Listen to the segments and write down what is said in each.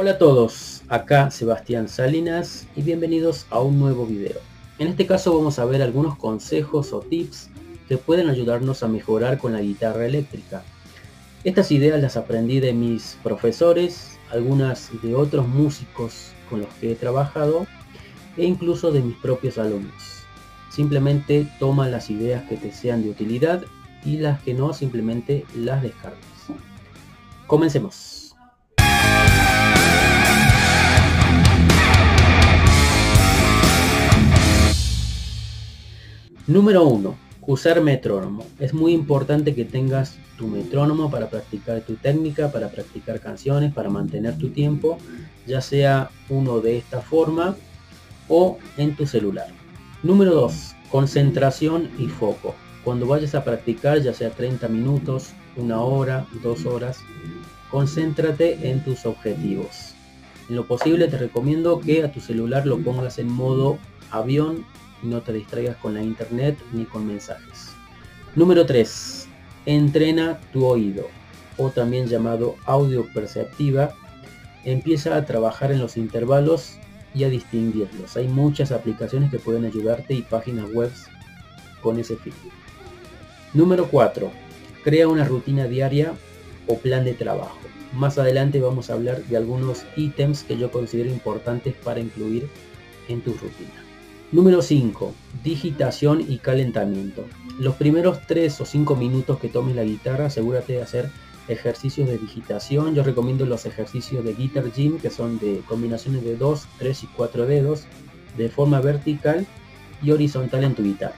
Hola a todos, acá Sebastián Salinas y bienvenidos a un nuevo video. En este caso vamos a ver algunos consejos o tips que pueden ayudarnos a mejorar con la guitarra eléctrica. Estas ideas las aprendí de mis profesores, algunas de otros músicos con los que he trabajado e incluso de mis propios alumnos. Simplemente toma las ideas que te sean de utilidad y las que no simplemente las descargas. Comencemos. Número 1. Usar metrónomo. Es muy importante que tengas tu metrónomo para practicar tu técnica, para practicar canciones, para mantener tu tiempo, ya sea uno de esta forma o en tu celular. Número 2. Concentración y foco. Cuando vayas a practicar, ya sea 30 minutos, una hora, dos horas, concéntrate en tus objetivos. En lo posible te recomiendo que a tu celular lo pongas en modo avión no te distraigas con la internet ni con mensajes. Número 3. Entrena tu oído o también llamado audio perceptiva. Empieza a trabajar en los intervalos y a distinguirlos. Hay muchas aplicaciones que pueden ayudarte y páginas web con ese fin. Número 4. Crea una rutina diaria o plan de trabajo. Más adelante vamos a hablar de algunos ítems que yo considero importantes para incluir en tu rutina. Número 5. Digitación y calentamiento. Los primeros 3 o 5 minutos que tomes la guitarra, asegúrate de hacer ejercicios de digitación. Yo recomiendo los ejercicios de Guitar Gym, que son de combinaciones de 2, 3 y 4 dedos, de forma vertical y horizontal en tu guitarra.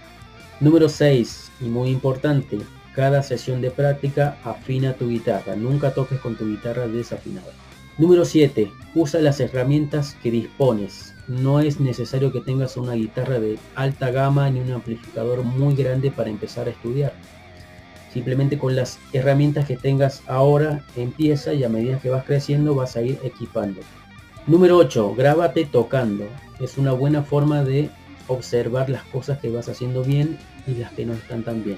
Número 6. Y muy importante, cada sesión de práctica afina tu guitarra. Nunca toques con tu guitarra desafinada. Número 7. Usa las herramientas que dispones. No es necesario que tengas una guitarra de alta gama ni un amplificador muy grande para empezar a estudiar. Simplemente con las herramientas que tengas ahora empieza y a medida que vas creciendo vas a ir equipando. Número 8. Grábate tocando. Es una buena forma de observar las cosas que vas haciendo bien y las que no están tan bien.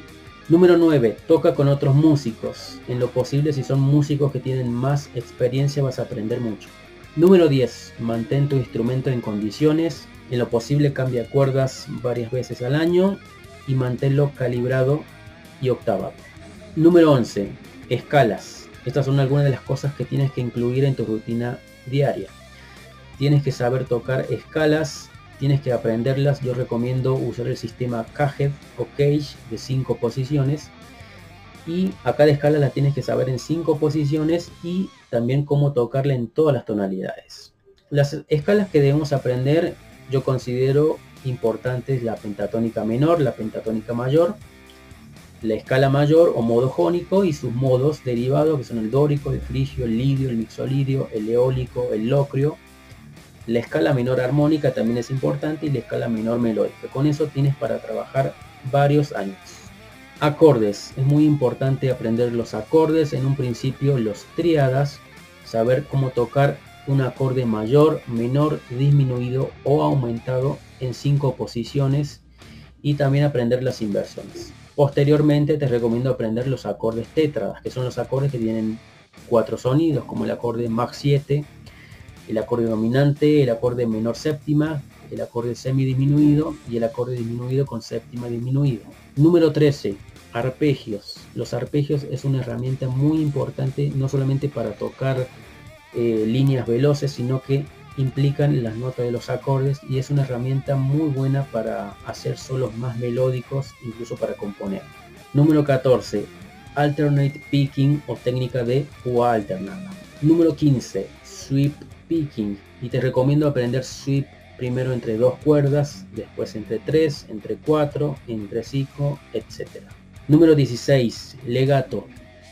Número 9. Toca con otros músicos. En lo posible, si son músicos que tienen más experiencia, vas a aprender mucho. Número 10. Mantén tu instrumento en condiciones. En lo posible, cambia cuerdas varias veces al año y manténlo calibrado y octavado. Número 11. Escalas. Estas son algunas de las cosas que tienes que incluir en tu rutina diaria. Tienes que saber tocar escalas tienes que aprenderlas. Yo recomiendo usar el sistema Cage o Cage de 5 posiciones. Y a cada escala la tienes que saber en 5 posiciones y también cómo tocarla en todas las tonalidades. Las escalas que debemos aprender yo considero importantes la pentatónica menor, la pentatónica mayor, la escala mayor o modo jónico y sus modos derivados que son el dórico, el frigio, el lidio, el mixolidio, el eólico, el locrio la escala menor armónica también es importante y la escala menor melódica. Con eso tienes para trabajar varios años. Acordes. Es muy importante aprender los acordes. En un principio los triadas. Saber cómo tocar un acorde mayor, menor, disminuido o aumentado en cinco posiciones. Y también aprender las inversiones. Posteriormente te recomiendo aprender los acordes tétradas, que son los acordes que tienen cuatro sonidos, como el acorde Mach 7, el acorde dominante, el acorde menor séptima, el acorde semidisminuido y el acorde disminuido con séptima disminuido. Número 13. Arpegios. Los arpegios es una herramienta muy importante no solamente para tocar eh, líneas veloces, sino que implican las notas de los acordes y es una herramienta muy buena para hacer solos más melódicos, incluso para componer. Número 14. Alternate picking o técnica de púa alternada. Número 15. Sweep y te recomiendo aprender sweep primero entre dos cuerdas, después entre tres, entre cuatro, entre cinco, etc. Número 16. Legato.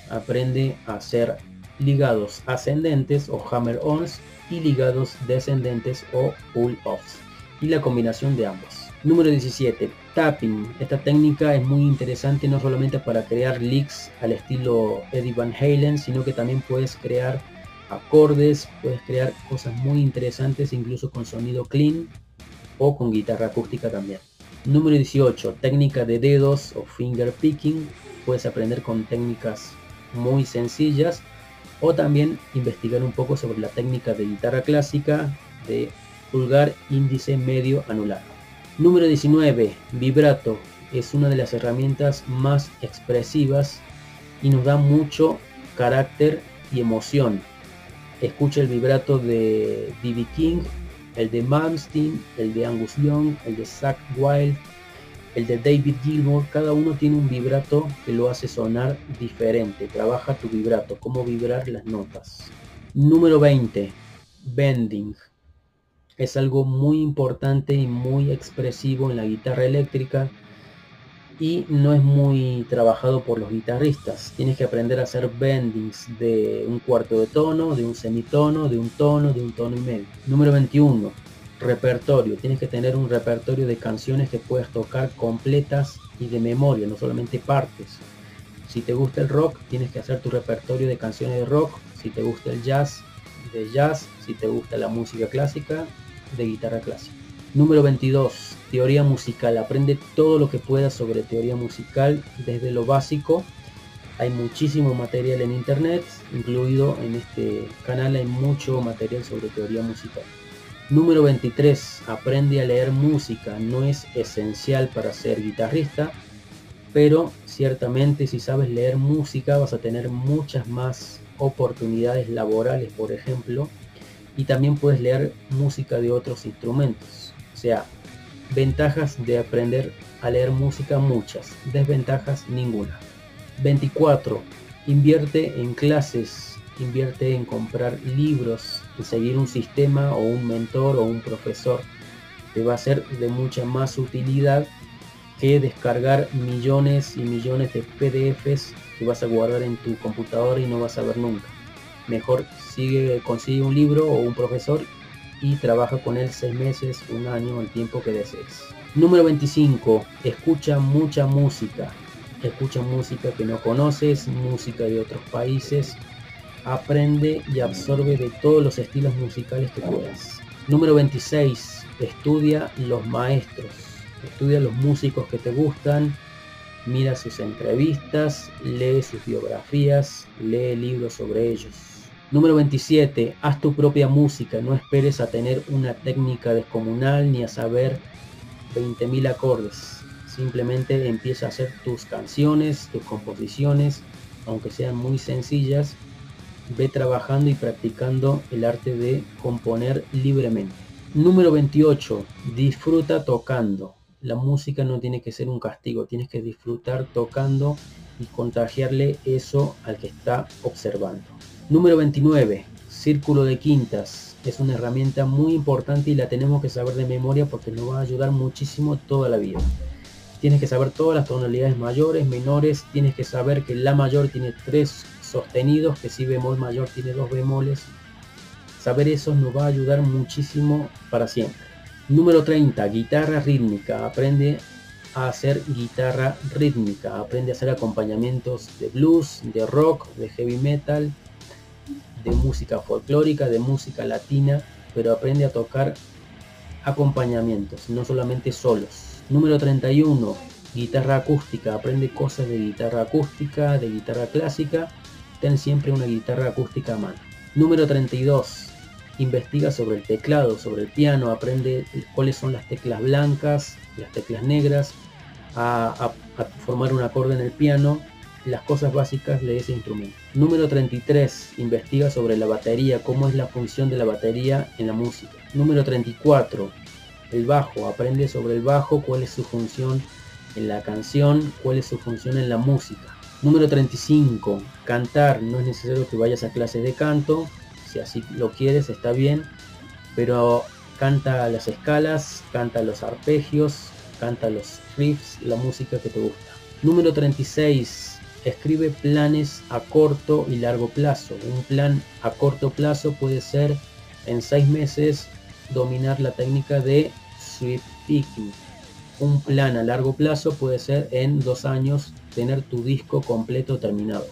Aprende a hacer ligados ascendentes o hammer-ons y ligados descendentes o pull-offs y la combinación de ambos. Número 17. Tapping. Esta técnica es muy interesante no solamente para crear licks al estilo Eddie Van Halen, sino que también puedes crear acordes, puedes crear cosas muy interesantes incluso con sonido clean o con guitarra acústica también. Número 18. Técnica de dedos o finger picking. Puedes aprender con técnicas muy sencillas o también investigar un poco sobre la técnica de guitarra clásica de pulgar, índice, medio, anular. Número 19. Vibrato. Es una de las herramientas más expresivas y nos da mucho carácter y emoción. Escucha el vibrato de B.B. King, el de Malmsteen, el de Angus Young, el de Zach Wild, el de David Gilmour, cada uno tiene un vibrato que lo hace sonar diferente. Trabaja tu vibrato, cómo vibrar las notas. Número 20. Bending. Es algo muy importante y muy expresivo en la guitarra eléctrica y no es muy trabajado por los guitarristas. Tienes que aprender a hacer bendings de un cuarto de tono, de un semitono, de un tono, de un tono y medio. Número 21 repertorio. Tienes que tener un repertorio de canciones que puedas tocar completas y de memoria, no solamente partes. Si te gusta el rock, tienes que hacer tu repertorio de canciones de rock. Si te gusta el jazz, de jazz. Si te gusta la música clásica, de guitarra clásica. Número 22. Teoría musical. Aprende todo lo que puedas sobre teoría musical desde lo básico. Hay muchísimo material en internet, incluido en este canal hay mucho material sobre teoría musical. Número 23. Aprende a leer música. No es esencial para ser guitarrista, pero ciertamente si sabes leer música vas a tener muchas más oportunidades laborales, por ejemplo, y también puedes leer música de otros instrumentos. Sea, ventajas de aprender a leer música muchas, desventajas ninguna. 24. Invierte en clases, invierte en comprar libros, seguir un sistema o un mentor o un profesor. Te va a ser de mucha más utilidad que descargar millones y millones de PDFs que vas a guardar en tu computadora y no vas a ver nunca. Mejor sigue, consigue un libro o un profesor y trabaja con él seis meses, un año, el tiempo que desees. Número 25. Escucha mucha música. Escucha música que no conoces, música de otros países, aprende y absorbe de todos los estilos musicales que puedas. Número 26. Estudia los maestros. Estudia los músicos que te gustan. Mira sus entrevistas, lee sus biografías, lee libros sobre ellos. Número 27. Haz tu propia música. No esperes a tener una técnica descomunal ni a saber 20.000 acordes. Simplemente empieza a hacer tus canciones, tus composiciones, aunque sean muy sencillas, ve trabajando y practicando el arte de componer libremente. Número 28. Disfruta tocando. La música no tiene que ser un castigo, tienes que disfrutar tocando y contagiarle eso al que está observando. Número 29. Círculo de quintas. Es una herramienta muy importante y la tenemos que saber de memoria porque nos va a ayudar muchísimo toda la vida. Tienes que saber todas las tonalidades mayores, menores, tienes que saber que la mayor tiene tres sostenidos, que si bemol mayor tiene dos bemoles. Saber eso nos va a ayudar muchísimo para siempre. Número 30, guitarra rítmica. Aprende a hacer guitarra rítmica. Aprende a hacer acompañamientos de blues, de rock, de heavy metal, de música folclórica, de música latina, pero aprende a tocar acompañamientos, no solamente solos. Número 31, guitarra acústica. Aprende cosas de guitarra acústica, de guitarra clásica ten siempre una guitarra acústica a mano. Número 32. Investiga sobre el teclado, sobre el piano, aprende cuáles son las teclas blancas, las teclas negras, a, formar un acorde en el piano, las cosas básicas de ese instrumento. Número 33. Investiga sobre la batería, cómo es la función de la batería en la música. Número 34. El bajo. Aprende sobre el bajo, cuál es su función en la canción, cuál es su función en la música. Número 35. Cantar. No es necesario que vayas a clases de canto. Si así lo quieres, está bien. Pero canta las escalas, canta los arpegios, canta los riffs, la música que te gusta. Número 36. Escribe planes a corto y largo plazo. Un plan a corto plazo puede ser en seis meses dominar la técnica de sweep picking. Un plan a largo plazo puede ser en dos años tener tu disco completo terminado.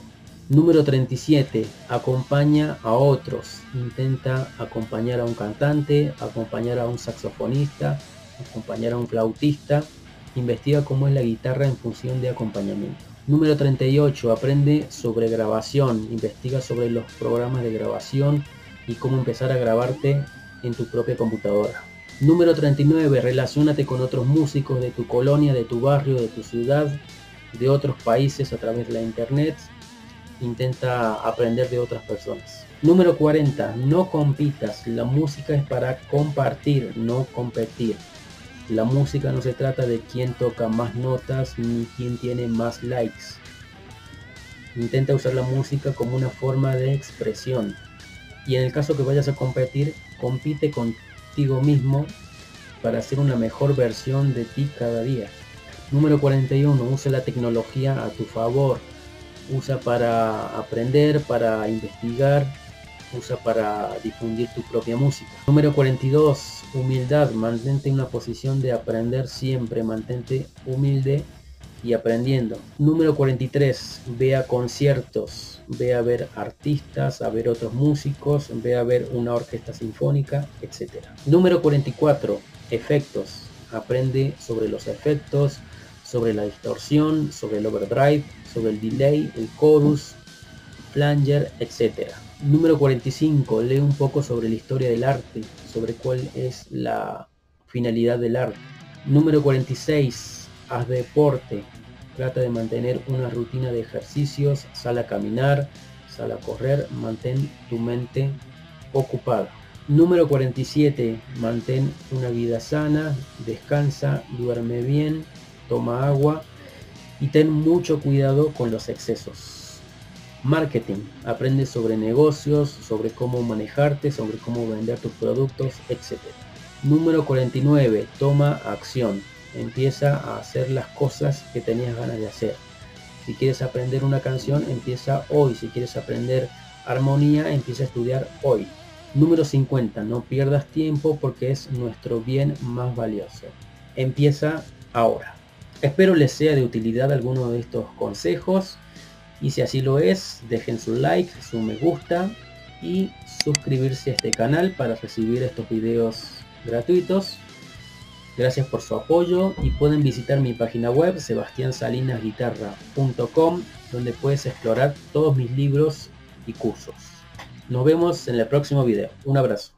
Número 37. Acompaña a otros. Intenta acompañar a un cantante, acompañar a un saxofonista, acompañar a un flautista. Investiga cómo es la guitarra en función de acompañamiento. Número 38. Aprende sobre grabación. Investiga sobre los programas de grabación y cómo empezar a grabarte en tu propia computadora. Número 39. Relaciónate con otros músicos de tu colonia, de tu barrio, de tu ciudad, de otros países a través de la internet. Intenta aprender de otras personas. Número 40. No compitas. La música es para compartir, no competir. La música no se trata de quién toca más notas ni quién tiene más likes. Intenta usar la música como una forma de expresión. Y en el caso que vayas a competir, compite contigo mismo para hacer una mejor versión de ti cada día. Número 41. Usa la tecnología a tu favor. Usa para aprender, para investigar, usa para difundir tu propia música. Número 42, humildad, mantente en una posición de aprender siempre, mantente humilde y aprendiendo. Número 43, ve a conciertos, ve a ver artistas, a ver otros músicos, ve a ver una orquesta sinfónica, etc. Número 44, efectos, aprende sobre los efectos, sobre la distorsión, sobre el overdrive, sobre el delay, el chorus, flanger, etc. Número 45. Lee un poco sobre la historia del arte, sobre cuál es la finalidad del arte. Número 46. Haz deporte. Trata de mantener una rutina de ejercicios, sal a caminar, sal a correr, mantén tu mente ocupada. Número 47. Mantén una vida sana, descansa, duerme bien, toma agua y ten mucho cuidado con los excesos. Marketing. Aprende sobre negocios, sobre cómo manejarte, sobre cómo vender tus productos, etc. Número 49. Toma acción. Empieza a hacer las cosas que tenías ganas de hacer. Si quieres aprender una canción, empieza hoy. Si quieres aprender armonía, empieza a estudiar hoy. Número 50. No pierdas tiempo porque es nuestro bien más valioso. Empieza ahora. Espero les sea de utilidad alguno de estos consejos. Y si así lo es, dejen su like, su me gusta y suscribirse a este canal para recibir estos videos gratuitos. Gracias por su apoyo y pueden visitar mi página web sebastiansalinasguitarra.com donde puedes explorar todos mis libros y cursos. Nos vemos en el próximo video. Un abrazo.